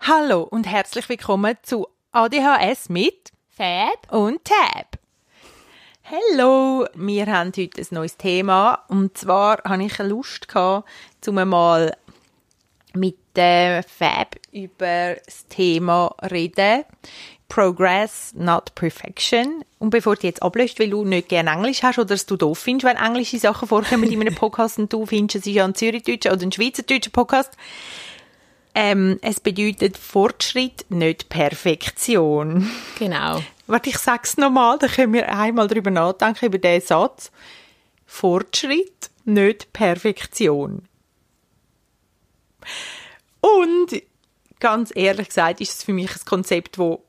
Hallo und herzlich willkommen zu ADHS mit Fab. und Tab. Hallo, wir haben heute ein neues Thema und zwar habe ich Lust gehabt, zum mal mit der Fab über das Thema reden. Progress, not perfection. Und bevor du jetzt ablöst, weil du nicht gerne Englisch hast oder es du doof findest, wenn englische Sachen vorkommen in einem Podcast und du findest, es ist ja ein Zürichdeutscher oder ein Schweizerdeutscher Podcast, ähm, es bedeutet Fortschritt, nicht Perfektion. Genau. Warte, ich sag's nochmal, dann können wir einmal drüber nachdenken, über diesen Satz. Fortschritt, nicht Perfektion. Und ganz ehrlich gesagt ist es für mich ein Konzept, wo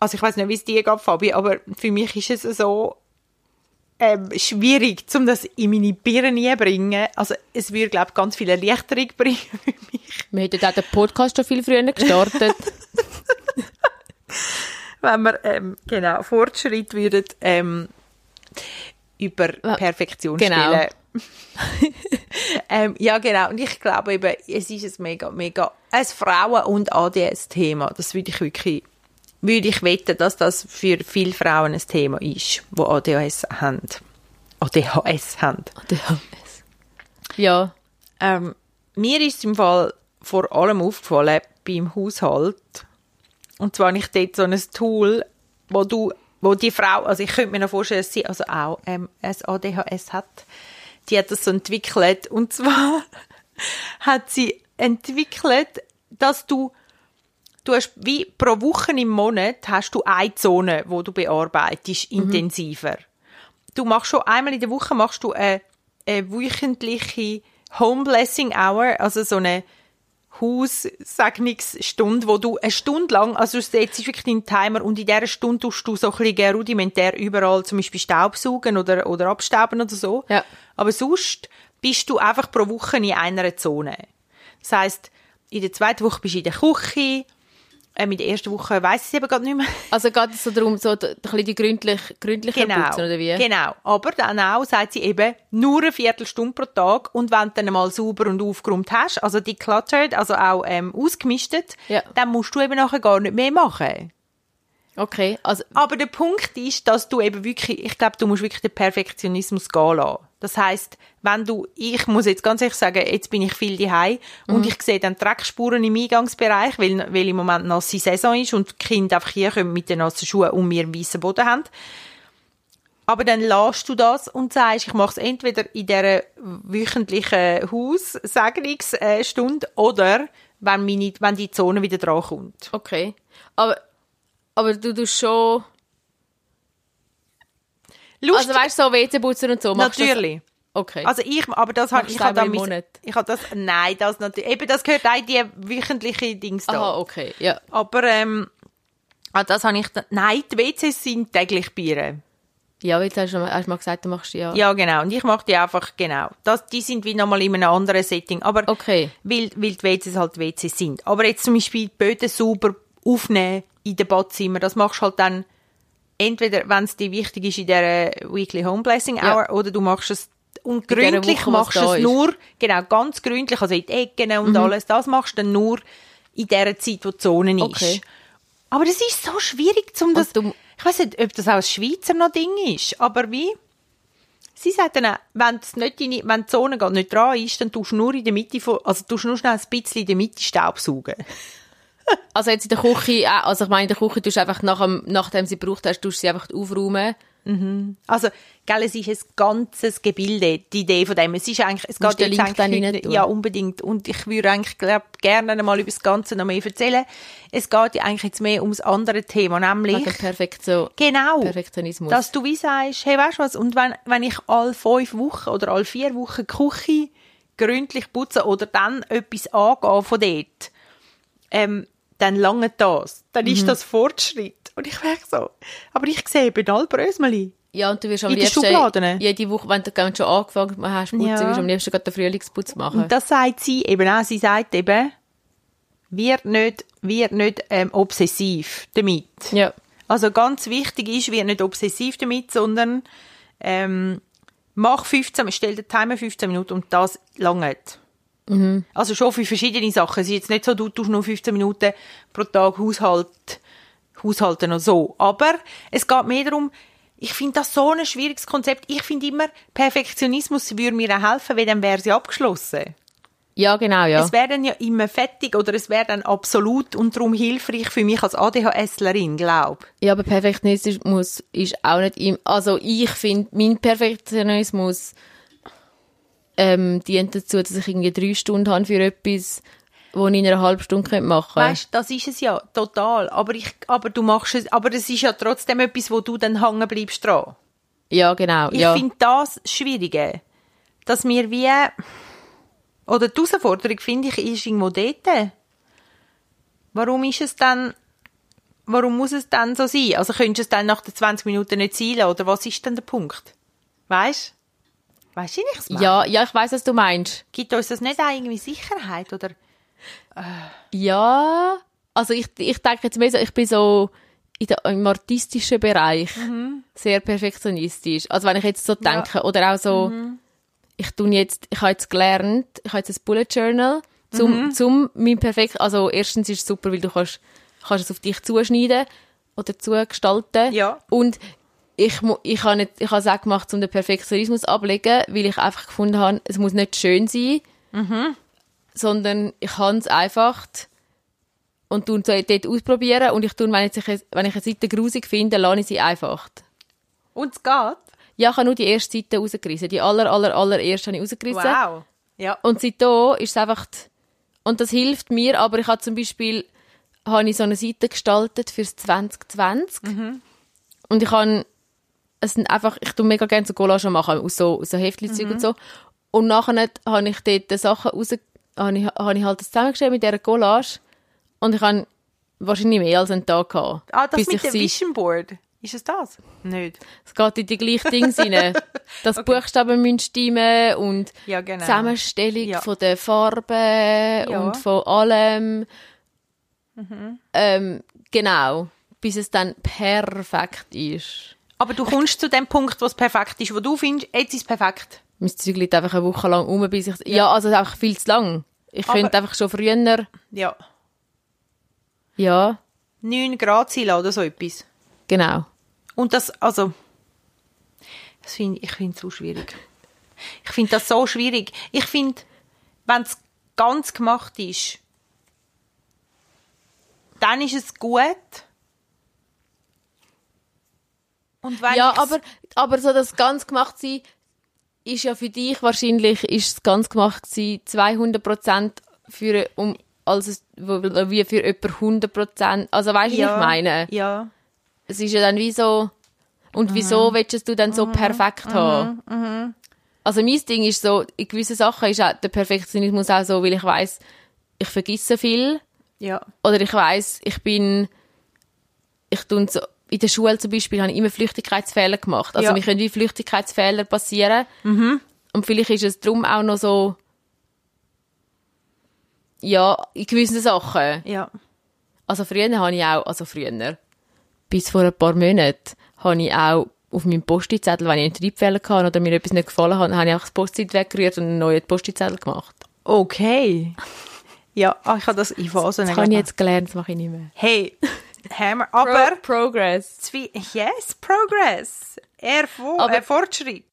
also ich weiß nicht, wie es dir geht, Fabi, aber für mich ist es so ähm, schwierig, um das in meine Birne zu bringen. Also es würde, glaube ich, ganz viel Erleichterung bringen für mich. Wir hätten auch den Podcast schon viel früher gestartet. wenn wir ähm, genau Fortschritt würden ähm, über Perfektion genau. stellen. ähm, ja, genau. Und ich glaube eben, es ist ein mega, mega, ein Frauen- und ADS-Thema. Das würde ich wirklich, würde ich wetten, dass das für viele Frauen ein Thema ist, die ADHS haben. ADHS haben. ADHS. Ja. Ähm, mir ist im Fall vor allem aufgefallen beim Haushalt. Und zwar nicht dort so ein Tool, wo du, wo die Frau, also ich könnte mir noch vorstellen, dass sie also auch ähm, ein ADHS hat. Die hat das so entwickelt. Und zwar hat sie entwickelt, dass du, du hast wie pro Woche im Monat hast du eine Zone, wo du bearbeitest, intensiver. Du machst schon einmal in der Woche machst du eine, eine wöchentliche Home Blessing Hour, also so eine Haussegnungsstunde, wo du eine Stunde lang, also du setzt wirklich deinen Timer und in dieser Stunde tust du so ein bisschen rudimentär überall zum Beispiel Staubsaugen oder, oder abstauben oder so. Ja. Aber sonst bist du einfach pro Woche in einer Zone. Das heisst, in der zweiten Woche bist du in der Küche, ähm, in der ersten Woche weiss ich es eben gerade nicht mehr. Also geht es so darum, so ein bisschen die gründlich, gründliche Genau, Putzen, oder wie? genau. Aber dann auch, sagt sie eben, nur eine Viertelstunde pro Tag und wenn du dann mal sauber und aufgeräumt hast, also decluttered, also auch ähm, ausgemistet, Ja. dann musst du eben nachher gar nicht mehr machen. Okay, also, Aber der Punkt ist, dass du eben wirklich, ich glaube, du musst wirklich den Perfektionismus gehen lassen. Das heißt, wenn du, ich muss jetzt ganz ehrlich sagen, jetzt bin ich viel daheim und ich sehe dann Dreckspuren im Eingangsbereich, weil, weil im Moment nasse Saison ist und die Kinder einfach hier kommen mit den nassen Schuhen und wir einen weißen Boden haben. Aber dann lässt du das und sagst, ich mache es entweder in dieser wöchentlichen Haussegnungsstunde oder wenn, meine, wenn die Zone wieder dran kommt. okay. Aber, aber du tust schon... Lustig, Also weißt du, so WC putzen und so machst du natürlich. Okay. Also ich, aber das habe ich habe da einmal im mis- Monat? ich habe das nein, das natürlich eben das gehört auch die wöchentliche Dings da. Aha, okay, ja. Aber ähm, ah, das habe ich da, nein, die WCs sind täglich Bieren. Ja, weil du hast, hast mal gesagt, du machst ja... Ja, genau. Und ich mache die einfach genau. Das, die sind wie nochmal in einem anderen Setting. Aber Okay. weil, weil die WCs halt WCs sind. Aber jetzt zum Beispiel die Böden sauber aufnehmen in den Badzimmer, das machst du halt dann entweder, wenn es dir wichtig ist in der Weekly Home Blessing Hour, Ja. oder du machst es und dieser gründlich Woche, machst du es nur, genau, ganz gründlich, also in die Ecken und alles, das machst du dann nur in der Zeit, wo die Zone ist. Okay. Aber das ist so schwierig, um das, du- ich weiß nicht, ob das auch ein Schweizer noch Ding ist, aber wie? Sie sagt dann auch, wenn, es nicht deine, wenn die Zone gerade nicht dran ist, dann tust du nur in der Mitte, von, also tust du nur schnell ein bisschen in der Mitte Staubsaugen. Also jetzt in der Küche, auch- also ich meine, in der Küche tust du einfach, nach dem, nachdem sie gebraucht hast, tust du sie einfach aufräumen. Also, gell, es ist ein ganzes Gebilde, die Idee von dem. Es ist eigentlich, es Musst geht jetzt Link eigentlich ja, unbedingt. Und ich würde eigentlich, glaub, gerne mal über das Ganze noch mehr erzählen. Es geht ja eigentlich jetzt mehr ums andere Thema, nämlich, Wegen Perfektion. genau, Perfektionismus. dass du wie sagst, hey, weißt du was, und wenn, wenn ich alle fünf Wochen oder alle vier Wochen die Küche gründlich putze oder dann etwas angehe von dort, ähm, dann lange das. Dann Mhm. ist das Fortschritt. Und ich merke so, aber ich sehe eben alle Brösmeli. Ja, und du wirst am In liebsten jede Woche, wenn du schon angefangen hast, putzen, Ja. wirst du am liebsten gerade den Frühlingsputz machen. Und das sagt sie eben auch. Sie sagt eben, wird nicht, wird nicht ähm, obsessiv damit. ja. Also ganz wichtig ist, wir nicht obsessiv damit, sondern ähm, mach 15, stell den Timer 15 Minuten und das lange. Mhm. Also schon für verschiedene Sachen. Es ist jetzt nicht so, du tust nur 15 Minuten pro Tag Haushalt, haushalten und so. Aber es geht mehr darum, ich finde das so ein schwieriges Konzept. Ich finde immer, Perfektionismus würde mir auch helfen, weil dann wäre sie abgeschlossen. Ja, genau, ja. Es wäre dann ja immer fertig oder es wäre dann absolut und darum hilfreich für mich als ADHSlerin, glaube Ja, aber Perfektionismus ist auch nicht im, also ich finde, mein Perfektionismus ähm, dient dazu, dass ich irgendwie drei Stunden habe für etwas, wo ich in einer halben Stunde machen könnte. Weißt, das ist es ja total. Aber ich, aber du machst es, aber es ist ja trotzdem etwas, wo du dann hängen bleibst dran. Ja, genau, Ich ja. finde das Schwierige, dass wir wie oder die Herausforderung finde ich ist irgendwo dort. Warum ist es dann? Warum muss es dann so sein? Also könntest du es dann nach den 20 Minuten nicht zielen oder was ist denn der Punkt? Weißt? Weißt du, ich meine? ja, ja, ich weiß, was du meinst. Gibt uns das nicht auch irgendwie Sicherheit oder? Ja, also ich, ich denke jetzt mehr so, ich bin so in der, im artistischen Bereich sehr perfektionistisch. Also wenn ich jetzt so denke, oder auch so, ich tue jetzt, ich habe jetzt gelernt, ich habe jetzt ein Bullet Journal, zum, zum mein perfekt, also erstens ist es super, weil du kannst, kannst es auf dich zuschneiden oder zugestalten. Ja. Und ich, ich habe nicht, ich habe es auch gemacht, um den Perfektionismus abzulegen, weil ich einfach gefunden habe, es muss nicht schön sein, sondern ich kann es einfach und tun so dort ausprobieren und ich tun, wenn ich, wenn ich eine Seite grusig finde, lasse ich sie einfach. Und es geht? Ja, ich habe nur die erste Seite rausgerissen. Die aller, aller, allererste habe ich rausgerissen. Wow. Ja. Und seitdem ist es einfach, und das hilft mir, aber ich habe zum Beispiel, habe ich so eine Seite gestaltet fürs 2020. Und ich habe, es sind einfach, ich tue mega gerne so Collagen machen, aus so, aus so Heftchen und so. Und nachher habe ich dort Sachen raus, habe ich, habe ich halt das zusammengestellt mit dieser Collage. Und ich habe wahrscheinlich mehr als einen Tag gehabt. Ah, das mit dem Vision Board. Ist es das? Nicht. es geht in die gleichen Dinge rein. Das Buchstaben müssen stimmen und Ja, genau. Zusammenstellung Ja. von der Farben Ja. und von allem. Mhm. Ähm, genau. Bis es dann perfekt ist. Aber du kommst zu dem Punkt, wo es perfekt ist, wo du findest, jetzt ist es perfekt. Mein Zeug liegt einfach eine Woche lang um, bis ich... Ja, also einfach viel zu lang. Ich Aber- könnte einfach schon früher... Ja. Ja, 9 Grad sein oder so etwas. genau. Und das, also, das find, ich finde es so schwierig. Ich finde das so schwierig. Ich finde, wenn es ganz gemacht ist, dann ist es gut. Ja, aber, aber so das ganz gemacht sein, ist ja für dich wahrscheinlich, ist es ganz gemacht sein, 200% für, um, als es, wo- wie für etwa 100%. Also weißt du, ja, was ich meine? Ja. Es ist ja dann wie so, und wieso willst du dann so perfekt haben? Also mein Ding ist so, in gewissen Sachen ist auch der Perfektionismus auch so, weil ich weiß ich vergesse viel. Ja. Oder ich weiß, ich bin, ich tue so, in der Schule zum Beispiel habe ich immer Flüchtigkeitsfehler gemacht. Also Ja. mir können wie Flüchtigkeitsfehler passieren. Und vielleicht ist es darum auch noch so, ja, in gewissen Sachen. Ja. Also früher habe ich auch, also früher, bis vor ein paar Monaten, habe ich auch auf meinem Post-it-Zettel, wenn ich einen Triebfehler hatte oder mir etwas nicht gefallen hat, habe ich auch das Post-it weggerührt und einen neuen Post-it-Zettel gemacht. Okay. Ja, ah, ich habe das in Phasen Das habe ich jetzt gelernt, das mache ich nicht mehr. Hey, Hammer. Aber, Progress. Zwie yes, Progress. Aber- äh, Fortschritt.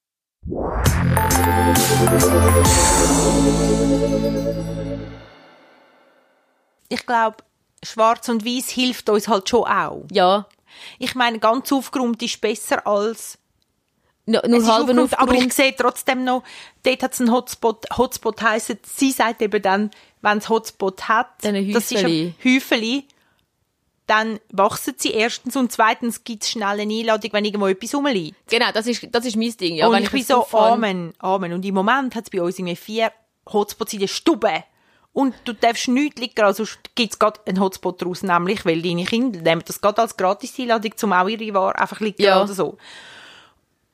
Ich glaube, Schwarz und Weiß hilft uns halt schon auch. Ja, Ich meine, ganz aufgeräumt ist besser als nur, es nur ist halb aufgeräumt, aber ich sehe trotzdem noch, dort hat es einen Hotspot. Hotspot heisst, sie sagt eben dann, wenn es Hotspot hat, Dann ein das ist ein Häufeli, dann wachsen sie erstens und zweitens gibt es schnell eine Einladung, wenn irgendwo etwas rumliegt. Genau, das ist, das ist mein Ding. Ja, und wenn ich bin es so, Amen, Amen. Und im Moment hat es bei uns irgendwie vier Hotspots in der Stube. Und du darfst nichts liegen, also gibt es gerade einen Hotspot daraus, nämlich, weil deine Kinder nehmen das gerade als Gratis-Einladung, zum auch ihre Ware einfach liegen Ja. oder so.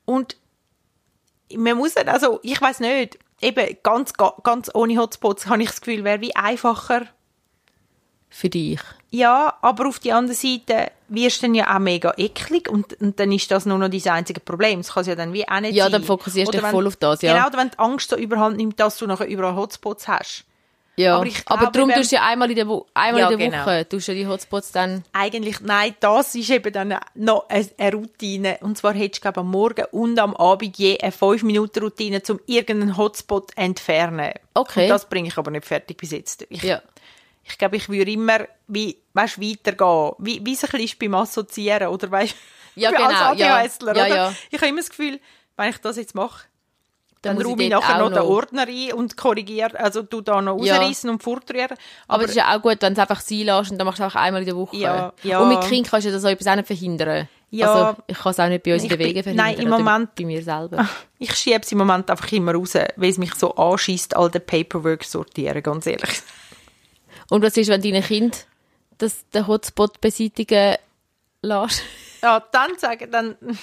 Und man muss dann, also, ich weiß nicht, eben ganz, ga- ganz ohne Hotspots habe ich das Gefühl, wäre wie einfacher für dich. Ja, aber auf die andere Seite wirst du dann ja auch mega eklig und, und dann ist das nur noch dein einzige Problem. Das kann es ja dann wie auch nicht Ja, sein. dann fokussierst du dich voll auf das, ja. Genau, oder wenn die Angst so überhand nimmt, dass du nachher überall Hotspots hast. Ja, Aber aber, ich glaube, darum wenn- tust du ja einmal in der, Wo einmal Ja, in der genau. Woche tust du die Hotspots dann... Eigentlich, nein, das ist eben dann noch eine, Routine. Und zwar hättest du, glaube am Morgen und am Abend je eine 5-Minuten-Routine, um irgendeinen Hotspot entfernen. Okay. Und das bringe ich aber nicht fertig bis jetzt. Ich, Ja. Ich glaube, ich würde immer wie, weißt, weitergehen. Wie, wie es ein bisschen ist beim Assoziieren, oder weißt Ja, genau, Als ja. ADHSler, Ja, oder? ja. Ich habe immer das Gefühl, wenn ich das jetzt mache, dann, ich räume ich nachher auch noch den Ordner ein und korrigiere, also du da noch Ja. rausreißen und fortrühren. Aber, es ist ja auch gut, wenn du es einfach sein lässt und dann machst du einfach einmal in der Woche. Ja, ja. Und mit Kind kannst du das so etwas auch nicht verhindern. Ja. Also, ich kann es auch nicht bei uns in den Wegen verhindern. nein, im Moment- Bei mir selber. Ich schiebe es im Moment einfach immer raus, weil es mich so anschießt, all den Paperwork sortieren, ganz ehrlich. Und was ist, wenn deine Kind das, den Hotspot beseitigen lässt? Ja, dann sagen, dann...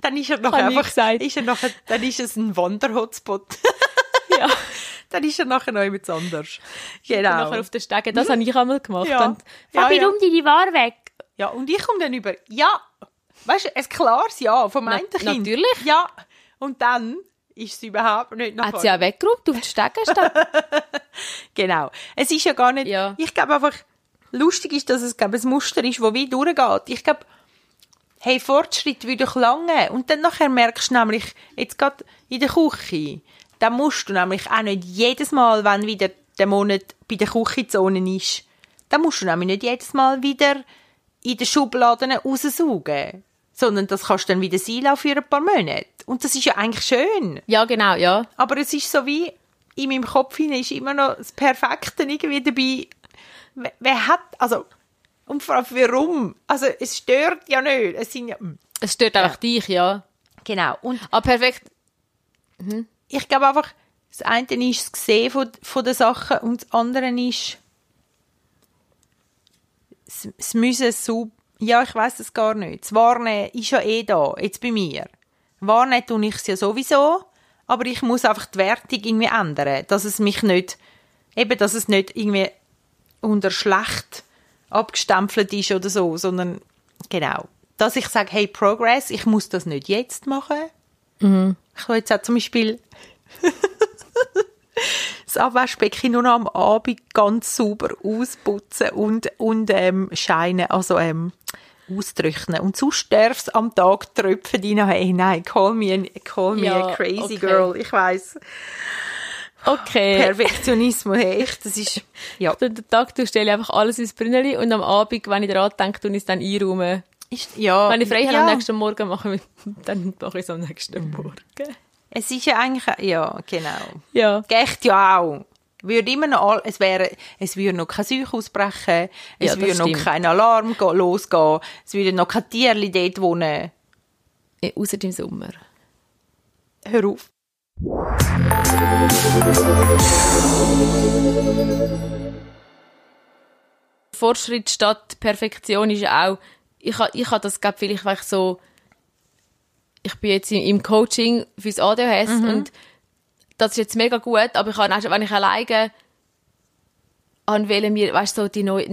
dann ist er noch ich einfach... Ist er nachher, dann ist es ein Wanderhotspot. ja. dann ist er nachher noch jemand anders. Genau. Nachher auf den Stegen, das habe ich einmal gemacht. Ja. Ja, Fabi, ja. rum deine Ware weg. Ja, und ich komme dann über, ja, weißt du, ein klares Ja vom Na- einen Kind. natürlich. Ja, und dann ist es überhaupt nicht noch... Hat sie auch weggeräumt auf den Stegen statt? Genau. Es ist ja gar nicht, Ja. ich glaube einfach, lustig ist, dass es, glaube ein Muster ist, das wie durchgeht. Ich glaube, hey, Fortschritt will doch lange. Und dann nachher merkst du nämlich, jetzt gerade in der Küche, dann musst du nämlich auch nicht jedes Mal, wenn wieder der Monat bei der Küchenzone ist, dann musst du nämlich nicht jedes Mal wieder in den Schubladen raussaugen. Sondern das kannst du dann wieder sein für ein paar Monate. Und das ist ja eigentlich schön. ja, genau, ja. Aber es ist so wie, in meinem Kopf hinein ist immer noch das Perfekte irgendwie dabei. Wer, wer hat, also, und vor allem warum? Also, es stört ja nicht. Es sind ja, hm, Es stört einfach dich, ja. genau. Und Aber perfekt. ich glaube einfach, das eine ist das Sehen von, von den Sachen und das andere ist, es, es müssen so, ja, ich weiß es gar nicht. Das Warnen ist ja eh da, jetzt bei mir. Warnen tue ich es ja sowieso, aber ich muss einfach die Wertung irgendwie ändern, dass es mich nicht, eben, dass es nicht irgendwie unter schlecht abgestempelt ist oder so, sondern, genau, dass ich sage, hey, Progress, ich muss das nicht jetzt machen. Ich habe jetzt auch zum Beispiel das Abwaschbecken nur noch am Abend ganz sauber ausputzen und, und ähm, scheinen, also ähm, austrocknen. Und sonst darf es am Tag tröpfen rein. Hey, nein, call me, a, call me Ja, a crazy okay. girl. Ich weiss. Okay. Perfektionismus, hey, echt, das ist, ja. Den den Tag du stelle ich einfach alles ins Brünneli und am Abend, wenn ich daran denke, tue ich es dann einräumen. Ist, ja. Wenn ich frei habe ja. am nächsten Morgen, mache ich, dann mache ich es am nächsten Morgen. Es ist ja eigentlich, ja, genau. Ja. Geht ja auch. Würde immer noch, all- es wäre, es würde noch kein Seuch ausbrechen, es Ja, würde noch stimmt. kein Alarm losgehen, es würde noch kein Tierli dort wohnen. Ja, Außer im Sommer. Hör auf. Fortschritt statt Perfektion ist auch, ich habe ich ha das glaube vielleicht, so, ich bin jetzt im, Coaching fürs ADHS Mhm. und das ist jetzt mega gut, aber ich auch, wenn ich alleine an wählen mir, weißt du, so die neue,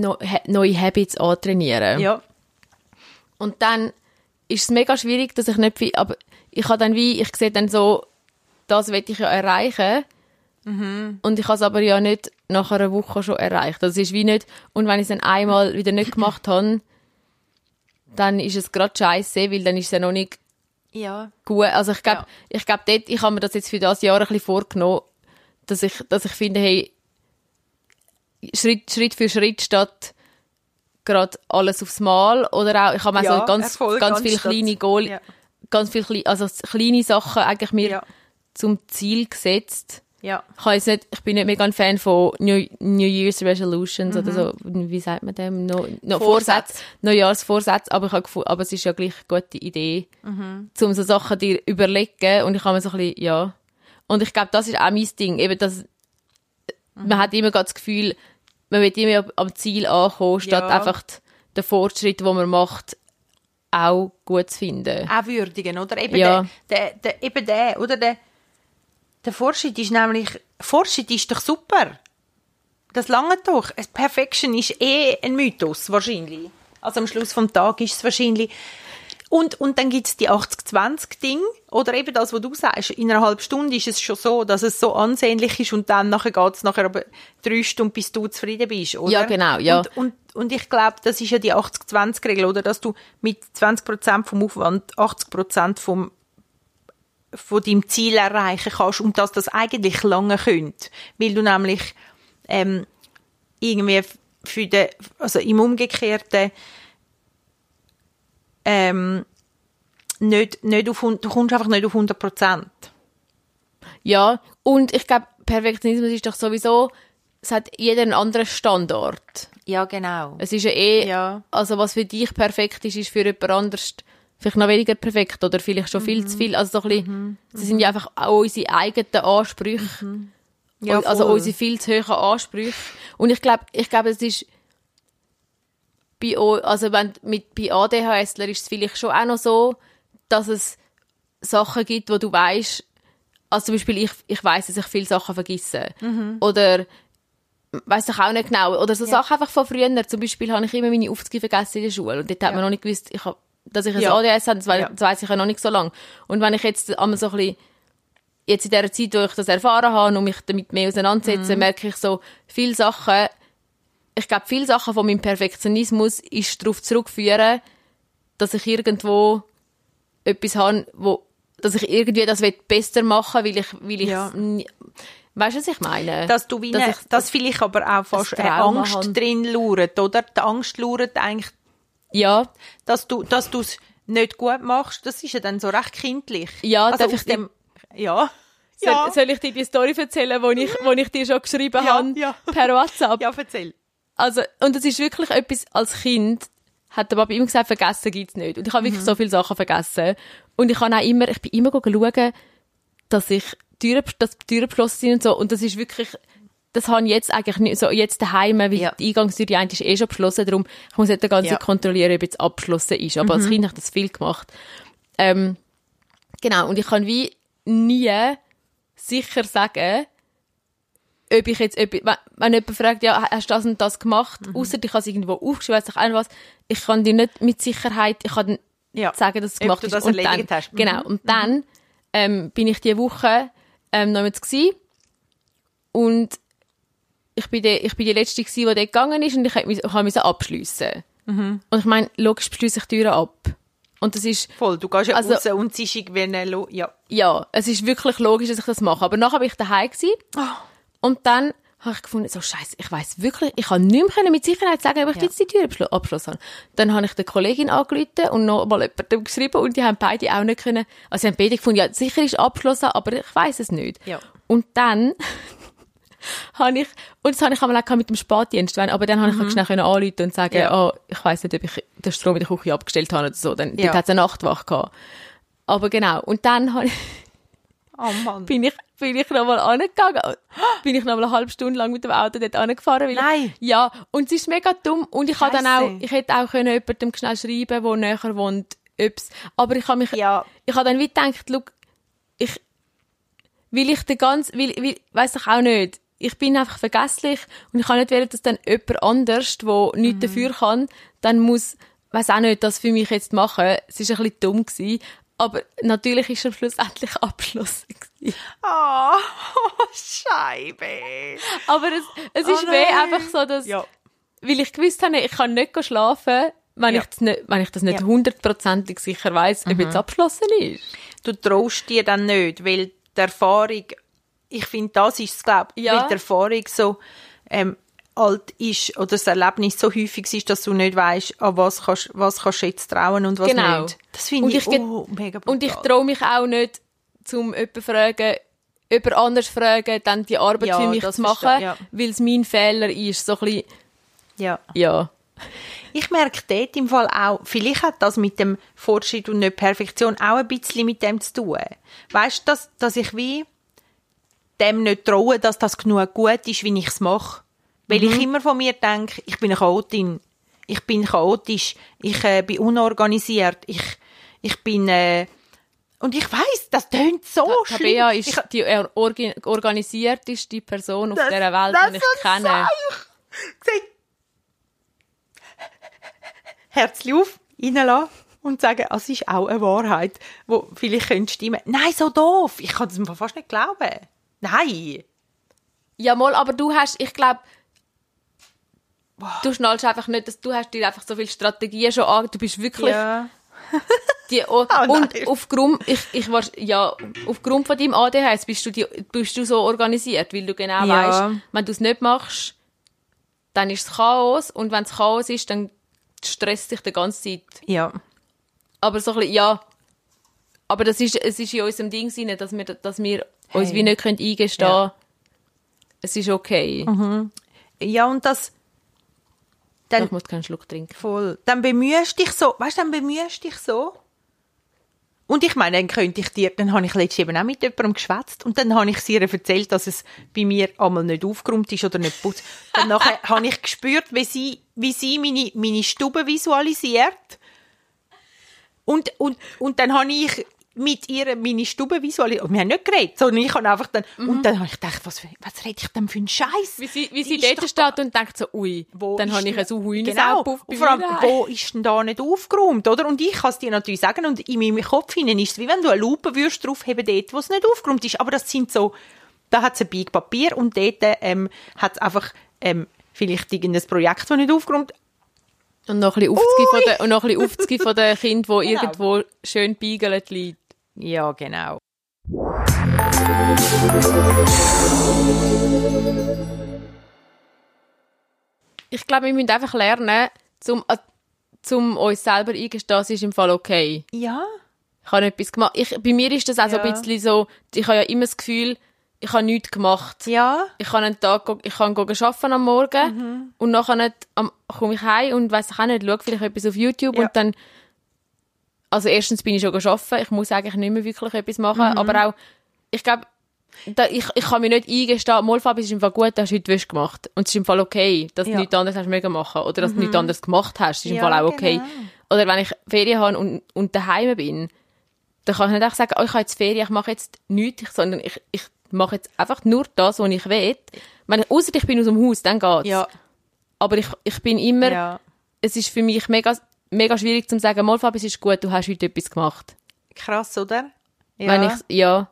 neue, Habits antrainieren. Ja. Und dann ist es mega schwierig, dass ich nicht, wie- aber ich habe dann wie, ich sehe dann so, das will ich ja erreichen. Und ich habe es aber ja nicht nach einer Woche schon erreicht. Das ist wie nicht, und wenn ich es dann einmal wieder nicht gemacht habe, dann ist es gerade scheiße, weil dann ist es ja noch nicht Ja. gut. Also ich glaube, Ja. ich glaube dort, ich habe mir das jetzt für das Jahr ein bisschen vorgenommen, dass ich, dass ich finde, hey, Schritt, Schritt für Schritt statt gerade alles aufs Mal oder auch, ich habe mir Ja, so ganz, Erfolg ganz viele anstatt- kleine Goal, Ja. ganz viele also kleine Sachen eigentlich mir zum Ziel gesetzt. Ja. Ich, jetzt nicht, ich bin nicht mega ein Fan von New, New Year's Resolutions oder so, wie sagt man dem? No, no. Vorsätze. Neujahrsvorsätze, aber, ich habe gefunden, aber es ist ja gleich eine gute Idee, um so Sachen dir überlegen und ich habe mir so ein bisschen, ja. Und ich glaube, das ist auch mein Ding, eben das, man hat immer das Gefühl, man will immer am Ziel ankommen, statt Ja. einfach den Fortschritt, den man macht, auch gut zu finden. Auch würdigen, oder? Eben Ja. der, der, der, eben der, oder? Der, der Fortschritt ist nämlich, Fortschritt ist doch super. das lange doch. Perfection ist eh ein Mythos, wahrscheinlich. Also am Schluss vom Tag ist es wahrscheinlich. Und, und dann gibt's die 80-20-Ding, oder eben das, was du sagst, in einer halben Stunde ist es schon so, dass es so ansehnlich ist und dann nachher geht's nachher aber drei Stunden, bis du zufrieden bist, oder? Ja, genau, ja. Und, und, und ich glaube, das ist ja die 80-20-Regel, oder? Dass du mit 20% vom Aufwand 80% vom von deinem Ziel erreichen kannst und dass das eigentlich lange könnte. Weil du nämlich ähm, irgendwie für den, also im Umgekehrten ähm, nicht, nicht auf, du kommst einfach nicht auf 100 Prozent. Ja, und ich glaube, Perfektionismus ist doch sowieso, es hat jeder einen anderen Standort. Ja, genau. Es ist ja eh, Ja. also was für dich perfekt ist, ist für jemand anderes vielleicht noch weniger perfekt oder vielleicht schon viel Mhm. zu viel. Also so ein bisschen, sie sind ja einfach auch unsere eigenen Ansprüche. Mhm. Ja, also voll. unsere viel zu hohen Ansprüche. Und ich glaube, ich glaube, es ist bei, also wenn, mit, bei ADHSler ist es vielleicht schon auch noch so, dass es Sachen gibt, wo du weißt, also zum Beispiel ich, ich weiß, dass ich viele Sachen vergesse. Oder weiß ich auch nicht genau. Oder so Sachen einfach von früher. Zum Beispiel habe ich immer meine Aufzüge vergessen in der Schule. Und dort hat man noch nicht gewusst, ich hab, dass ich ein Ja. ADHS habe, das, wei- Ja. das weiss ich ja noch nicht so lange. Und wenn ich jetzt einmal so ein bisschen jetzt in dieser Zeit, wo ich das erfahren habe und mich damit mehr auseinandersetze, Mhm. merke ich so, viele Sachen, ich glaube, viele Sachen von meinem Perfektionismus ist darauf zurückführen, dass ich irgendwo etwas habe, wo, dass ich irgendwie das besser machen will, weil ich, weil ich, Ja. weißt du, was ich meine? Dass du wie Dass eine, ich- dass vielleicht aber auch fast eine Angst habe. drin lauert, oder? Die Angst lauert eigentlich, ja, dass du, dass du es nicht gut machst. Das ist ja dann so recht kindlich. Ja, also darf ich dem, ja. Soll, Ja. soll ich dir die Story erzählen, wo ich, wo ich dir schon geschrieben Ja, habe ja. per WhatsApp? ja, erzähl. Also, und das ist wirklich etwas, als Kind hat der Papa immer gesagt, vergessen gibt's nicht. Und ich habe Mhm. wirklich so viele Sachen vergessen. Und ich habe auch immer, ich bin immer schauen, dass ich Türen, dass die Türen geschlossen sind und so. Und das ist wirklich, das habe ich jetzt eigentlich nicht, so jetzt daheim, weil Ja. die Eingangstür, die eine ist eh schon geschlossen, darum, ich muss nicht die ganze Ja. Mhm. Zeit kontrollieren, ob jetzt abgeschlossen ist. Aber als Kind habe ich das viel gemacht. Ähm, genau. Und ich kann wie nie sicher sagen, ob ich jetzt, ob, wenn, wenn jemand fragt, ja, hast du das und das gemacht, Mhm. außer ich habe es irgendwo aufgeschrieben, weiss ich auch was, ich kann dir nicht mit Sicherheit, ich kann Ja. sagen, dass es Ob gemacht du ist. das und erledigt dann, hast. Mhm. Genau. Und dann ähm, bin ich diese Woche ähm, noch mit gsi und ich bin die, ich bin die letzte gsi, die dort gegangen ist und ich musste abschliessen. Mhm. Und ich meine, logisch beschließe ich die Türen ab. Und das ist, Voll, du gehst ja Also- raus und ist irgendwie ja. ja, es ist wirklich logisch, dass ich das mache. Aber nachher bin ich daheim gsi Ah. und dann habe ich gefunden, so scheiße, ich weiß wirklich, ich kann nicht mehr können mit Sicherheit sagen, ob ich Ja. jetzt die Tür abschl- abgeschlossen habe. Dann habe ich der Kollegin angerufen und noch mal jemandem geschrieben und die haben beide auch nicht können, also sie haben beide gefunden, ja, sicher ist abgeschlossen, aber ich weiß es nicht. Ja. Und dann habe ich, und das habe ich einmal auch mit dem Spätdienst, wenn- aber dann habe ich Mhm. schnell können anrufen und sagen, Ja. oh, ich weiß nicht, ob ich den Strom in der Küche abgestellt habe oder so. Dann, Ja. dort hat es eine Nachtwache gehabt. Aber genau. Und dann habe ich, Oh Mann. bin ich, bin ich nochmal angegangen. Bin ich nochmal eine halbe Stunde lang mit dem Auto dort angefahren. Weil Nein. Ja. Und es ist mega dumm. Und ich habe dann auch, ich hätte auch können jemandem schnell schreiben, der näher wohnt, ob's, aber ich habe mich, Ja. ich habe dann wie gedacht, look, ich, will ich den ganz, will, will, weiss ich auch nicht. Ich bin einfach vergesslich und ich kann nicht wollen, dass dann jemand anders, der Mhm. nichts dafür kann, dann muss, weiss auch nicht, das für mich jetzt machen. Es ist ein bisschen dumm gewesen. Aber natürlich ist er schlussendlich abgeschlossen. gewesen. Oh, Scheibe. Aber es, es Oh ist weh nein. einfach so, dass, Ja. weil ich gewusst habe, ich kann nicht schlafen, wenn, Ja. ich, das nicht, wenn ich das nicht Ja. hundertprozentig sicher weiß, ob jetzt abgeschlossen ist. Du traust dir dann nicht, weil die Erfahrung, ich finde, das ist es, glaube ich, Ja. die Erfahrung so ähm, alt ist oder das Erlebnis so häufig ist, dass du nicht weißt, an was kannst, was kannst du jetzt trauen und was Genau. nicht. Das finde ich, ich oh, mega brutal. Und ich traue mich auch nicht, zum jemanden fragen, jemand anders fragen, dann die Arbeit Ja, für mich zu machen, ja. weil es mein Fehler ist. So ein bisschen, ja. ja. Ich merke dort im Fall auch, vielleicht hat das mit dem Fortschritt und nicht Perfektion auch ein bisschen mit dem zu tun. Weißt du, dass, dass ich wie dem nicht traue, dass das genug gut ist, wie ich es mache. Weil Mhm. ich immer von mir denke, ich bin eine Chaotin, ich bin chaotisch, ich äh, bin unorganisiert, ich, ich bin, äh, Und ich weiß, das tönt so schlimm. Tabea ist ich, die or- organisierteste Person auf Das- dieser Welt, die ich kenne. Sieh. Herzli auf, reinlassen und sagen, "Ah, es ist auch eine Wahrheit, wo vielleicht könnte stimmen. Nein, so doof. Ich kann das mir fast nicht glauben. Nein. Ja, mal, aber du hast, ich glaube, du schnallst einfach nicht, dass du hast dir einfach so viele Strategien schon an, du bist wirklich Ja. die, oh, nein. und aufgrund, ich, ich war, ja, aufgrund von deinem ADHS bist du, die, bist du so organisiert, weil du genau Ja. weißt, wenn du es nicht machst, dann ist es Chaos und wenn es Chaos ist, dann stresst dich die ganze Zeit. Ja. Aber so ein bisschen, ja, aber das ist, es ist in unserem Ding dass wir, dass wir uns Hey. wie nicht können eingestehen Ja. es ist okay. Ja, und das, dann, Ich muss keinen Schluck trinken. voll, dann bemühst dich so, weißt du, dann bemühst dich so. Und ich meine, dann könnte ich dir, dann habe ich letztens eben auch mit jemandem geschwätzt und dann habe ich sie ihr erzählt, dass es bei mir einmal nicht aufgeräumt ist oder nicht putzt. Dann nachher habe ich gespürt, wie sie, wie sie meine, meine Stube visualisiert. Und, und, und dann habe ich mit ihr meine Stube visualisiert. Und wir haben nicht geredet, sondern ich habe einfach dann, und dann habe ich gedacht, was, für- was rede ich denn für einen Scheiß? Wie sie, wie sie dort steht und denkt so, ui, Wo dann ist habe ich denn- ein Uhuin genau. auf Und vor allem, wo ist denn da nicht aufgeräumt, oder? Und ich kann es dir natürlich sagen, und in meinem Kopf hinein ist es, wie wenn du eine Lupe würdest draufheben dort, wo es nicht aufgeräumt ist. Aber das sind so, da hat es ein Big Papier und dort ähm, hat es einfach ähm, vielleicht irgendein Projekt, das nicht aufgeräumt Und noch ein bisschen Aufzgi von den, und noch ein bisschen Aufzgi von den Kindern, die Genau. irgendwo schön beigelt liegt. Ja, genau. Ich glaube, wir müssen einfach lernen, zum, äh, zum uns selber eingestehen, es ist im Fall okay. Ja. Ich habe etwas gemacht. Ich, bei mir ist das auch so Ja. ein bisschen so, ich habe ja immer das Gefühl, ich habe nichts gemacht. Ja. Ich kann einen Tag, ich kann arbeiten am Morgen Mhm. und nachher nicht, am, komme ich heim und weiss ich auch nicht, schaue vielleicht etwas auf YouTube Ja. und dann, also erstens bin ich schon arbeiten, ich muss eigentlich nicht mehr wirklich etwas machen, Mhm. aber auch, ich glaube, ich, ich kann mir nicht eingestehen, mal Fabi, ist im Fall gut, du hast heute Wäsche gemacht. Und es ist im Fall okay, dass Ja. du nichts anderes hast mögen machen. Oder dass du nichts anderes gemacht hast. Es ist im Ja, Fall auch okay. genau. Oder wenn ich Ferien habe und, und daheim bin, dann kann ich nicht einfach sagen, oh, ich habe jetzt Ferien, ich mache jetzt nichts, sondern ich, ich mache jetzt einfach nur das, was ich will. Wenn ich, ausser ich bin aus dem Haus, dann geht's. Ja. Aber ich, ich bin immer, Ja. es ist für mich mega, mega schwierig zu sagen, mal Fabi, es ist gut, du hast heute etwas gemacht. Krass, oder? Ja. Wenn ich, ja,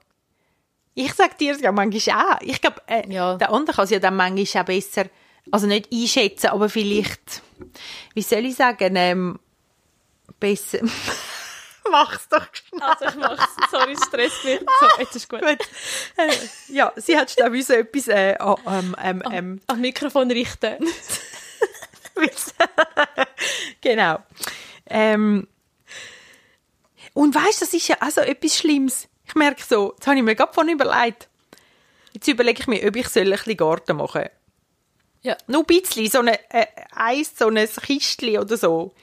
Ich sag dir es ja manchmal auch. Ich glaube, äh, Ja. der andere kann es ja dann manchmal auch besser, also nicht einschätzen, aber vielleicht, wie soll ich sagen, ähm, besser. Mach's doch schnell. Also ich mach's, sorry, Stress mich. So, jetzt ist gut. Gut. Äh, ja, sie hat schnell so etwas, äh, ah, ähm, ähm, ähm, Am Mikrofon richten. genau. Ähm, und weißt, das ist ja also etwas Schlimmes. Ich merke so, jetzt habe ich mir gerade von überlegt. Jetzt überlege ich mir, ob ich ein bisschen Garten machen soll. Ja. Nur ein bisschen, so eine, äh, eins, so ein Kistchen oder so.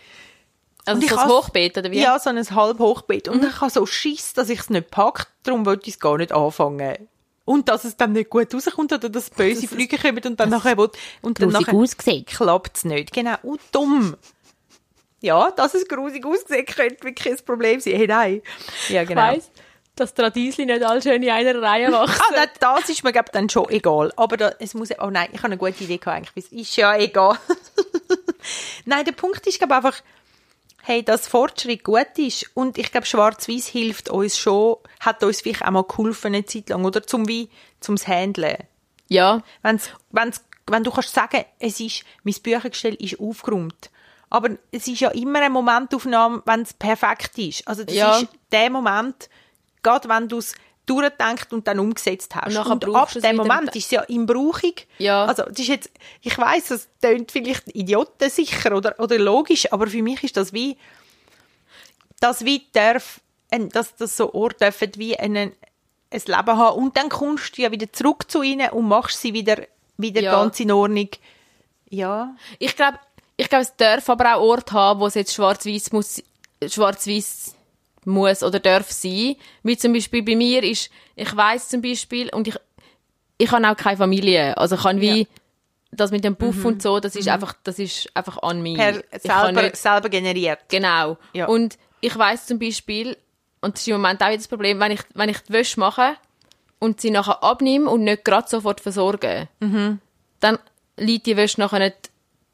Also Und so has- Hochbeet, oder wie? Ja, so ein Halbhochbeet. Mhm. Und ich habe so Schiss, dass ich es nicht packe, darum wollte ich es gar nicht anfangen. Und dass es dann nicht gut rauskommt oder dass böse Flüge kommen und dann nachher will, und dann nachher klappt es nicht. Genau, und dumm. Ja, dass es grusig aussieht, könnte wirklich ein Problem sein. Hey, nein. Ja, genau. Ich weiss, dass die Radiesli nicht alle schön in einer Reihe wachsen. Ah, das, das ist mir glaub, dann schon egal. Aber da, es muss, oh nein, ich habe eine gute Idee gehabt, eigentlich. Es ist ja egal. nein, der Punkt ist, glaube einfach, hey, dass Fortschritt gut ist. Und ich glaube, Schwarz-Weiß hilft uns schon, hat uns vielleicht auch mal geholfen eine Zeit lang, oder? Zum wie, zum's Handeln. ja, Wenn's, wenn's, wenn du kannst sagen, es ist, mein Büchergestell ist aufgeräumt. Aber es ist ja immer eine Momentaufnahme, wenn es perfekt ist. Also das Ja. ist der Moment, gerade wenn du durchdenkt und dann umgesetzt hast. Und nachher ab dem. Moment ist es ja im Brauchung. Ja. Also das ist jetzt, ich weiß, das klingt vielleicht idiotensicher oder, oder logisch, aber für mich ist das wie, das wie darf, dass das so Orte dürfen wie einen, ein Leben haben und dann kommst du ja wieder zurück zu ihnen und machst sie wieder, wieder Ja. ganz in Ordnung. Ja. ich glaube, ich glaube, es darf aber auch Orte haben, wo es jetzt schwarz-weiß muss, schwarz-weiß muss oder darf sein. Wie zum Beispiel bei mir ist, ich weiß zum Beispiel, und ich, ich habe auch keine Familie. Also ich kann wie, Ja. das mit dem Puff und so, das ist einfach, das ist einfach an mich. Per, selber, nicht, selber generiert. Genau. Ja. Und ich weiß zum Beispiel, und das ist im Moment auch das Problem, wenn ich, wenn ich die Wäsche mache und sie nachher abnehme und nicht gerade sofort versorge, dann liegt die Wäsche nachher nicht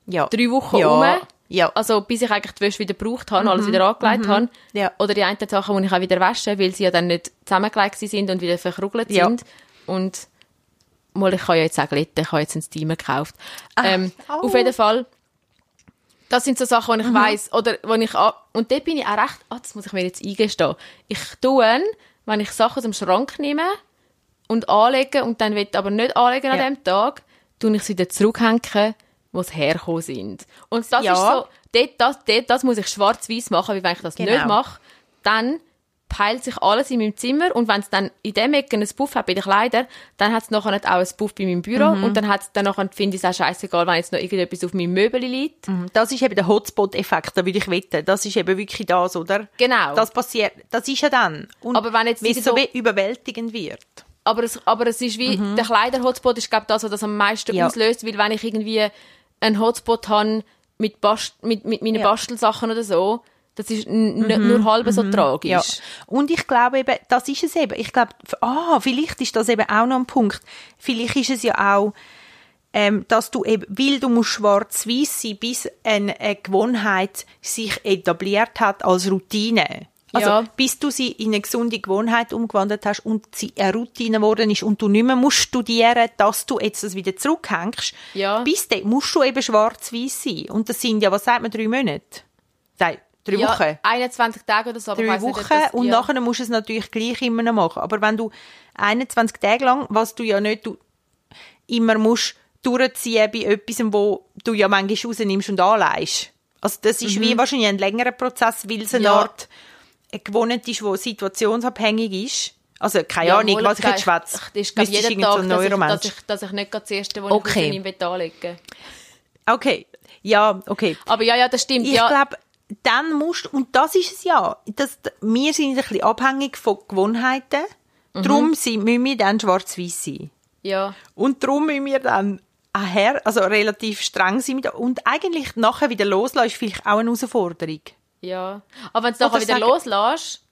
Ja. drei Wochen ja. rum. Ja. Also bis ich eigentlich die Wäsche wieder gebraucht habe, alles wieder angelegt habe. Ja. Oder die einen Sachen, die ich auch wieder wasche, weil sie ja dann nicht zusammengelegt sind und wieder verkrugelt Ja. sind. Und mal, ich kann ja jetzt auch glätten, ich habe jetzt einen Steamer gekauft. ähm, au. auf jeden Fall, das sind so Sachen, die ich weiss, oder wo ich, an- und dort bin ich auch recht, ah, das muss ich mir jetzt eingestehen. Ich tue, wenn ich Sachen aus dem Schrank nehme und anlege und dann will aber nicht anlegen an Ja. dem Tag, tue ich sie wieder zurückhängen, wo sie hergekommen sind. Und das Ja. ist so, dort, das, dort, das muss ich schwarz-weiß machen, weil wenn ich das Genau. nicht mache, dann peilt sich alles in meinem Zimmer und wenn es dann in dem Ecken ein Puff hat bei den Kleidern, dann hat es nachher nicht auch ein Puff bei meinem Büro Mhm. und dann hat's dann nachher, finde ich es auch scheißegal, wenn jetzt noch irgendetwas auf meinem Möbel liegt. Das ist eben der Hotspot-Effekt, da würde ich wetten. Das ist eben wirklich das, oder? Genau. Das passiert, das ist ja dann. Und Aber wenn jetzt es so so- überwältigend wird. Aber es, aber es ist wie, der Kleider-Hotspot ist, glaube ich, das, was das am meisten Mhm. Ja. auslöst, weil wenn ich irgendwie einen Hotspot habe mit, Bast mit, mit meinen Ja. Mhm. Bastelsachen oder so, das ist nicht nur halb so tragisch. Ja. Und ich glaube eben, das ist es eben. Ich glaube, ah, vielleicht ist das eben auch noch ein Punkt. Vielleicht ist es ja auch, ähm, dass du eben, weil du musst schwarz-weiß sein, bis eine, eine Gewohnheit sich etabliert hat als Routine. Also, Ja. bis du sie in eine gesunde Gewohnheit umgewandelt hast und sie eine Routine geworden ist und du nicht mehr musst studieren, dass du jetzt das wieder zurückhängst. Ja. Bis dann musst du eben schwarz-weiß sein. Und das sind ja, was sagt man, drei Monate? Nein, drei ja, Wochen 21 Tage oder so. drei nicht, Wochen ob das, und ja. nachher musst du es natürlich gleich immer noch machen. Aber wenn du 21 Tage lang, was du ja nicht du immer musst durchziehen bei etwas, wo du ja manchmal rausnimmst und anleihst. Also das ist wie wahrscheinlich ein längerer Prozess, weil es eine Mhm. Art eine gewohnt ist, die situationsabhängig ist. Also keine Ja, Ahnung, was ich jetzt ich- schwätze. Das ist, glaube jeden so Tag, ein dass, ich, dass, ich, dass ich nicht das erste, was Okay. ich rausnehme, will anlegen Okay, ja, okay. Aber ja, ja, das stimmt. Ich ja, glaube, dann musst und das ist es ja, das, wir sind ein bisschen abhängig von Gewohnheiten. Mhm. Darum sind, müssen wir dann schwarz-weiß sein. ja. Und darum müssen wir dann her, also relativ streng sein. Und eigentlich nachher wieder loslassen, ist vielleicht auch eine Herausforderung. Ja. Aber wenn du es nachher wieder loslässt,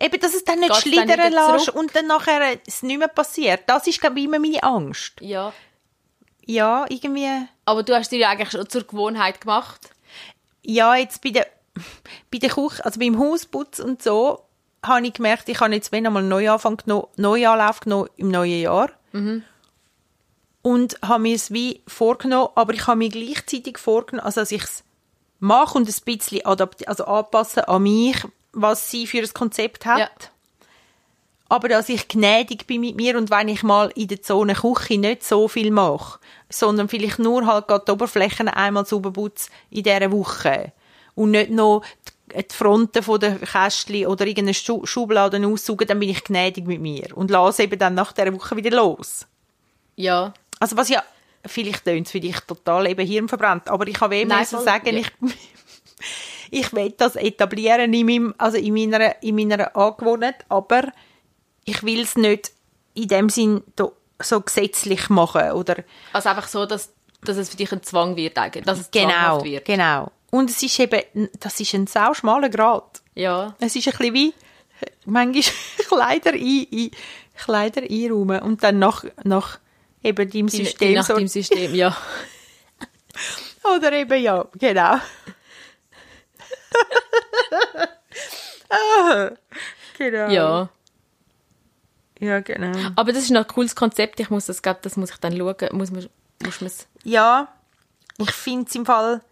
Eben, dass es dann nicht schlittern lässt und dann nachher es nicht mehr passiert. Das ist, glaube ich, immer meine Angst. ja. Ja, irgendwie... Aber du hast dir ja eigentlich schon zur Gewohnheit gemacht. ja, jetzt bei der, bei der Küche, also beim Hausputz und so, habe ich gemerkt, ich habe jetzt wenn einmal einen Neuanfang genommen, Neuanlauf genommen im neuen Jahr. Und habe mir es wie vorgenommen, aber ich habe mir gleichzeitig vorgenommen, also dass ich es mache und ein bisschen adapt also anpassen an mich, was sie für ein Konzept hat. Ja. Aber dass ich gnädig bin mit mir und wenn ich mal in der Zone Küche nicht so viel mache, sondern vielleicht nur halt gerade die Oberflächen einmal sauber putze in dieser Woche und nicht noch die Fronten von der Kästchen oder irgendeine Schu Schubladen aussaugen, dann bin ich gnädig mit mir und lasse eben dann nach dieser Woche wieder los. Ja. Also was ja, vielleicht tönt es für dich total eben hirnverbrannt, aber ich kann wem Nein, so voll, sagen, ja. ich, ich will das etablieren in, meinem, also in, meiner, in meiner Angewohnheit, aber ich will es nicht in dem Sinn so gesetzlich machen oder Also einfach so, dass, dass es für dich ein Zwang wird, eigentlich. Dass es genau, wird. genau. Und es ist eben, das ist ein sau schmaler Grad. Ja. Es ist ein bisschen wie manchmal Kleider, ein, ein, Kleider einräumen und dann nach, nach eben deinem Die, System die nach so dem System, ja. Oder eben ja, genau. ah, genau. Ja. Ja, genau. Aber das ist noch ein cooles Konzept. Ich muss das, glaub, das muss ich dann schauen. Muss man, muss man's Ja, ich finde es im Fall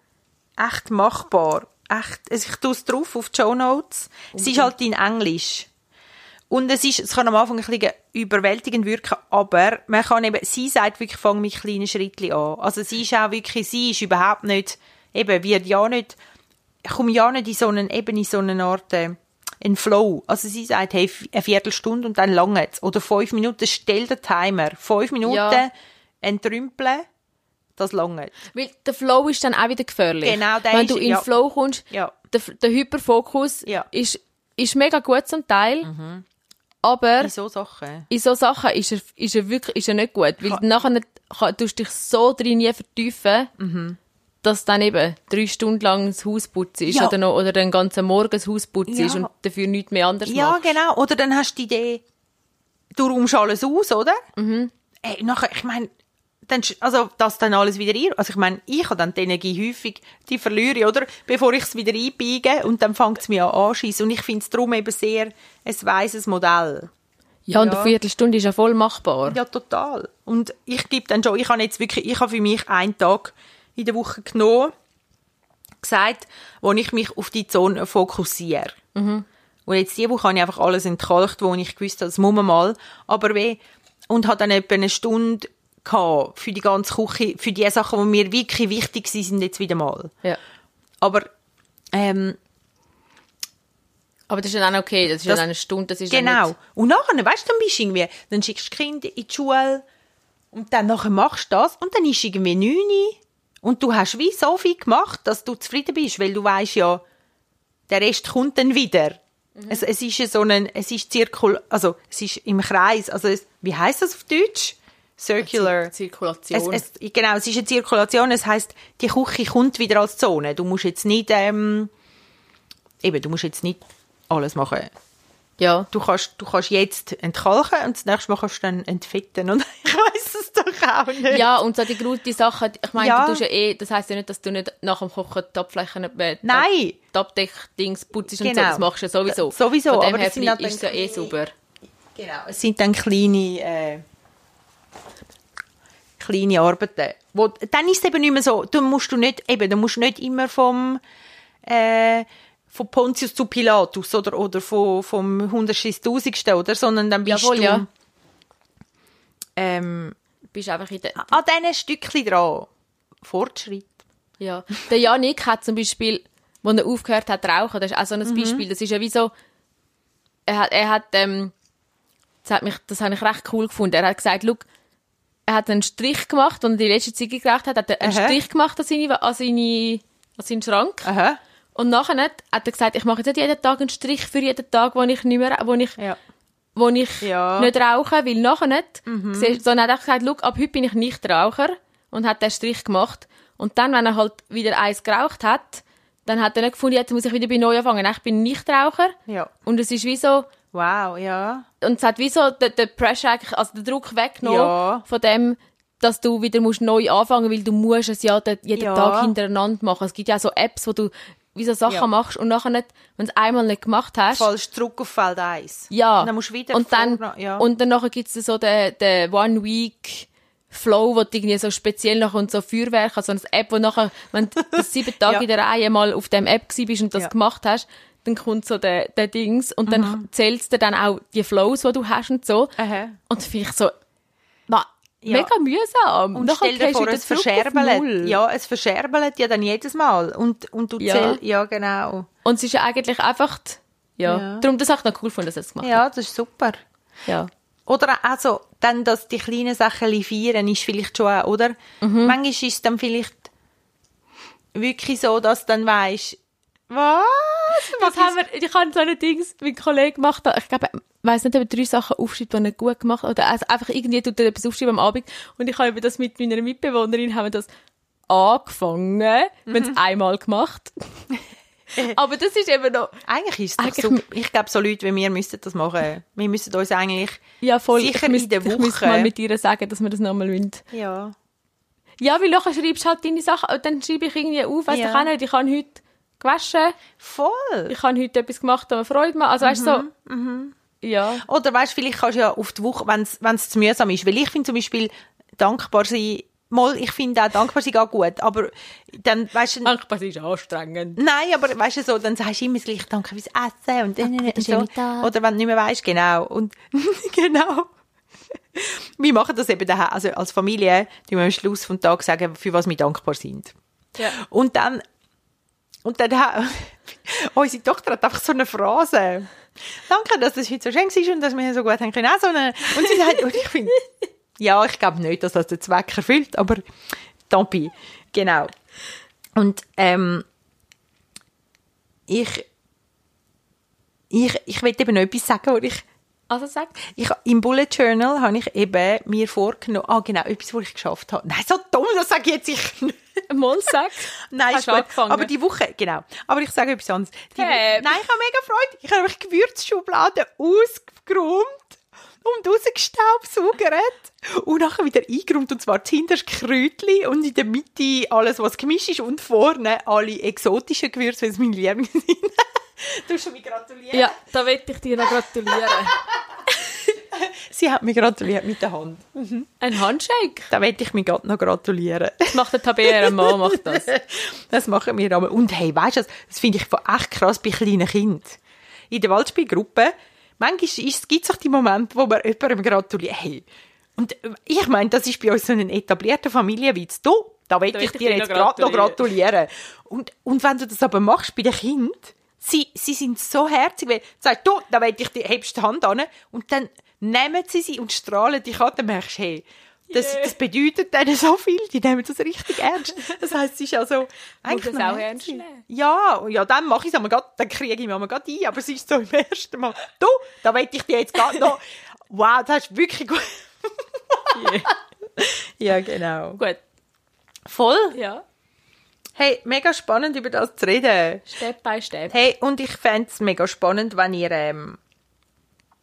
echt machbar. Echt, also ich tue es drauf auf die Show Notes. Es ist halt in Englisch. Und es, ist, es kann am Anfang ein bisschen überwältigend wirken, aber man kann eben, sie sagt wirklich, fang mit kleinen Schritten an. Also sie ist auch wirklich, sie ist überhaupt nicht, eben, wird ja nicht, ich komme ja nicht in so einen, eben in so eine Art, äh, Flow. Also sie sagt, hey, eine Viertelstunde und dann lange Oder fünf Minuten, stell den Timer. Fünf Minuten, Ja. entrümpeln, das lange. Weil der Flow ist dann auch wieder gefährlich. Genau, Wenn ist- du in den ja. Flow kommst, Ja. der, der Hyperfokus Ja. Mhm. ist, ist mega gut zum Teil, aber In so Sachen. in so Sachen ist er, ist er wirklich ist er nicht gut. Weil nachher kann, tust du dich so drin nie vertiefen, Mhm. dass dann eben drei Stunden lang das Haus putzt ist Ja. oder, noch, oder den ganzen Morgen das Haus putzt Ja. ist und dafür nichts mehr anders Ja, machst. genau. Oder dann hast du die Idee, du räumst alles aus, oder? Mhm. Ey, nachher, ich meine, dann, also, das dann alles wieder ein. Also, ich meine, ich habe dann die Energie häufig, die verliere ich, oder? Bevor ich es wieder einbiege und dann fängt es mich an anschießen. Und ich finde es darum eben sehr ein weises Modell. Ja, und Ja. eine Viertelstunde ist ja voll machbar. Ja, total. Und ich gebe dann schon, ich habe jetzt wirklich, ich habe für mich einen Tag in der Woche genommen, gesagt, wo ich mich auf die Zone fokussiere. Und jetzt diese Woche habe ich einfach alles entkalkt, wo ich gewusst habe, das muss man mal. Aber weh, und habe dann etwa eine Stunde gehabt für die ganze Küche, für die Sachen, die mir wirklich wichtig sind, sind jetzt wieder mal. Ja. Aber, ähm, Aber das ist ja dann okay, das ist ja Das- dann eine Stunde, das ist Genau. nicht... Und nachher, weißt du, dann bist du irgendwie, dann schickst du Kinder in die Schule und dann nachher machst du das und dann ist irgendwie 9 Uhr und du hast wie so viel gemacht, dass du zufrieden bist, weil du weißt ja, der Rest kommt dann wieder. Es, es ist ja so ein, es ist Zirkul, also es ist im Kreis, also es, wie heißt das auf Deutsch? Circular. Zirkulation. Es, es, genau, es ist eine Zirkulation. Es heißt, die Küche kommt wieder als Zone. Du musst jetzt nicht, ähm, eben, du musst jetzt nicht alles machen. ja. Du kannst, du kannst jetzt entkalken und das nächste Mal kannst du dann entfetten. Und ich weiß es doch auch nicht. Ja, und so die gute Sachen, ich meine, Ja. du tust ja eh, das heisst ja nicht, dass du nicht nach dem Kochen die Abflächen, äh, Nein. die Abdeckdings putzt und so, Genau. das machst du ja sowieso. Sowieso, Von dem aber her das ist es ja eh sauber. Genau. Es sind dann kleine, äh, kleine Arbeiten. Wo, dann ist es eben nicht mehr so, du musst du nicht, eben, du musst nicht immer vom, äh, von Pontius zu Pilatus oder, oder von, vom Hundertschisstausendsten, oder? Sondern dann bist Jawohl, du, ja. ähm, Bist einfach in der, an diesen Stückchen dran. Fortschritt. ja. Der Janik hat zum Beispiel, wo er aufgehört hat zu rauchen, das ist auch so Mhm. ein Beispiel, das ist ja wie so, er hat, er hat, ähm, das hat mich, das habe ich recht cool gefunden, er hat gesagt, look, er hat einen Strich gemacht, er die letzte Ziege geraucht hat, hat er einen Aha. Strich gemacht an, seine, an, seine, an seinen Schrank. Aha. Und nachher hat er gesagt, ich mache jetzt nicht jeden Tag einen Strich für jeden Tag, wo ich nicht mehr, wo ich, Ja. wo ich Ja. nicht rauche, weil nachher nicht. Siehst- Sondern er hat auch gesagt, «Schau, ab heute bin ich nicht Raucher und hat den Strich gemacht. Und dann, wenn er halt wieder eins geraucht hat, dann hat er nicht gefunden, jetzt muss ich wieder bei neu anfangen. Ich bin nicht Raucher. Ja. Und es ist wie so, Wow, ja. und es hat wie so den, den Pressure eigentlich, also den Druck weggenommen Ja. von dem, dass du wieder musst neu anfangen, weil du musst es ja de- jeden Ja. Tag hintereinander machen. Es gibt ja so Apps, wo du wie so Sachen Ja. machst und nachher nicht, wenn du es einmal nicht gemacht hast, Fallst zurück auf Feld 1. ja. Und dann musst du wieder und dann, vorne- ja. und dann nachher gibt's so den, den One Week Flow, wo du irgendwie so speziell noch und so Feuerwerk, also eine App, wo nachher, wenn du sieben Tage Ja. in der Reihe mal auf dem App gsi bist und das Ja. gemacht hast, dann kommt so der, der Dings und dann zählst du dann auch die Flows, die du hast und so. Aha. Und finde ich so, ma, Ja. mega mühsam. Und Nachher stell dir vor, es verscherbelt. Ja, es verscherbelt ja dann jedes Mal. Und, und du Ja. zählst, ja, genau. Und es ist ja eigentlich einfach, ja, Ja. darum, das habe ich noch cool gefunden, dass es gemacht hat. Ja, das ist super. Ja. Oder also, dann, dass die kleinen Sachen feiern, ist vielleicht schon auch, oder? Mhm. Manchmal ist es dann vielleicht wirklich so, dass du dann weisst, was? Was haben wir, ich habe so ein Dings mit einem Kollegen gemacht, ich glaube, ich weiss nicht, ob er drei Sachen aufschreibt, die er gut gemacht hat, oder also einfach irgendwie tut er etwas aufschreiben am Abend, und ich habe das mit meiner Mitbewohnerin, haben wir das angefangen, wir haben es einmal gemacht. Aber das ist eben noch, Eigentlich ist es super. Ich glaube, so Leute wie wir müssten das machen. Wir müssen uns eigentlich ja voll, sicher ich müsste, in der ich Woche... mal mit ihr sagen, dass wir das nochmal wollen. ja. Ja, weil nachher schreibst du halt deine Sachen, und dann schreibe ich irgendwie auf, weißt du, Ja. ich nicht, ich habe heute gewaschen, Voll. ich habe heute etwas gemacht, das mir Freude macht, also weißt du, so, Mhm, ja. Oder weißt, vielleicht kannst du ja auf die Woche, wenn es zu mühsam ist, weil ich finde zum Beispiel dankbar sein, mal, ich finde auch dankbar sein geht gut, aber dann, weißt du, Dankbar ist anstrengend. nein, aber weißt du so, dann sagst du immer das gleiche, danke fürs Essen und, und, den so. Oder wenn du nicht mehr weißt, genau. Und, genau. Wir machen das eben daheim, also als Familie, die wir am Schluss vom Tag sagen, für was wir dankbar sind. Ja. Und dann, und dann, ha- unsere Tochter hat einfach so eine Phrase. Danke, dass das heute so schön war und dass wir so gut haben können. So eine, und sie sagt, und ich finde, ja, ich glaube nicht, dass das den Zweck erfüllt, aber tant. Genau. Und, ähm, ich, ich, ich will eben noch etwas sagen, wo ich Also sag. Ich, Im Bullet Journal habe ich eben mir vorgenommen, ah genau, etwas, was ich geschafft habe. Nein, so dumm, das sage ich jetzt ich nicht. Mal sag. Nein, Hast ist gut. angefangen? Aber die Woche, genau. Aber ich sage etwas anderes. Die Hey. Woche, nein, ich habe mega Freude. Ich habe nämlich die Gewürzschublade ausgeräumt und rausgestaubsaugert und nachher wieder eingeräumt. Und zwar zuhinterst Kräutchen und in der Mitte alles, was gemischt ist und vorne alle exotischen Gewürze, weil es meine Lieblinge sind. du schon mich gratulieren. Ja, da will ich dir noch gratulieren. Sie hat mich gratuliert mit der Hand. Ein Handshake. Da will ich mich gerade noch gratulieren. Das macht der Tabea, Mann macht das. Das machen wir aber. Und hey, weißt du, das, finde ich echt krass bei kleinen Kindern. In der Waldspielgruppe, manchmal gibt es auch die Momente, wo man jemandem gratuliert. Hey, und äh, ich meine, das ist bei uns so ein etablierter Familienwitz. Du, da will Da ich ich dir jetzt gerade noch gratulieren. Und, und wenn du das aber machst bei den Kindern, sie, sie sind so herzig, weil sag du, da will ich hebst die Hand an und dann nehmen sie sie und strahlen dich an, dann merkst du, hey, das, Yeah. das bedeutet denen so viel, die nehmen das richtig ernst. Das heisst, es ist also eigentlich das auch ernst nehmen. Ja, ja, dann mache ich es einmal, dann kriege ich mich einmal grad ein, aber es ist so im ersten Mal. Du, da will ich dir jetzt gerade noch, wow, das hast du wirklich gut. ja, genau. Gut. Voll. Ja. Hey, mega spannend, über das zu reden. Step by Step. Hey, und ich fände es mega spannend, wenn ihr ähm,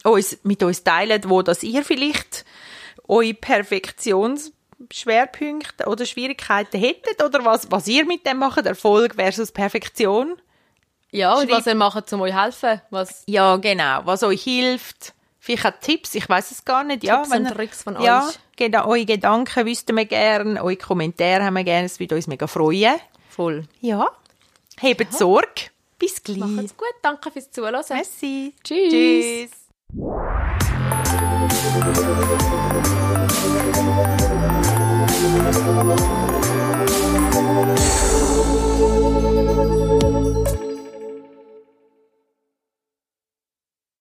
uns, mit uns teilt, wo das ihr vielleicht eure Perfektionsschwerpunkte oder Schwierigkeiten hättet oder was, was ihr mit dem macht, Erfolg versus Perfektion. Ja, und Schreib- was ihr macht, um euch helfen. Was Ja, genau, was euch hilft. Vielleicht auch Tipps, ich weiß es gar nicht. ja, Tipps wenn und Tricks von ja, euch. Genau, eure Gedanken wüssten wir gerne, eure Kommentare haben wir gerne, es würde uns mega freuen. Voll. Ja, hebt Sorge. Bis gleich. Macht's gut. Danke fürs Zuhören. Merci. Tschüss. Tschüss.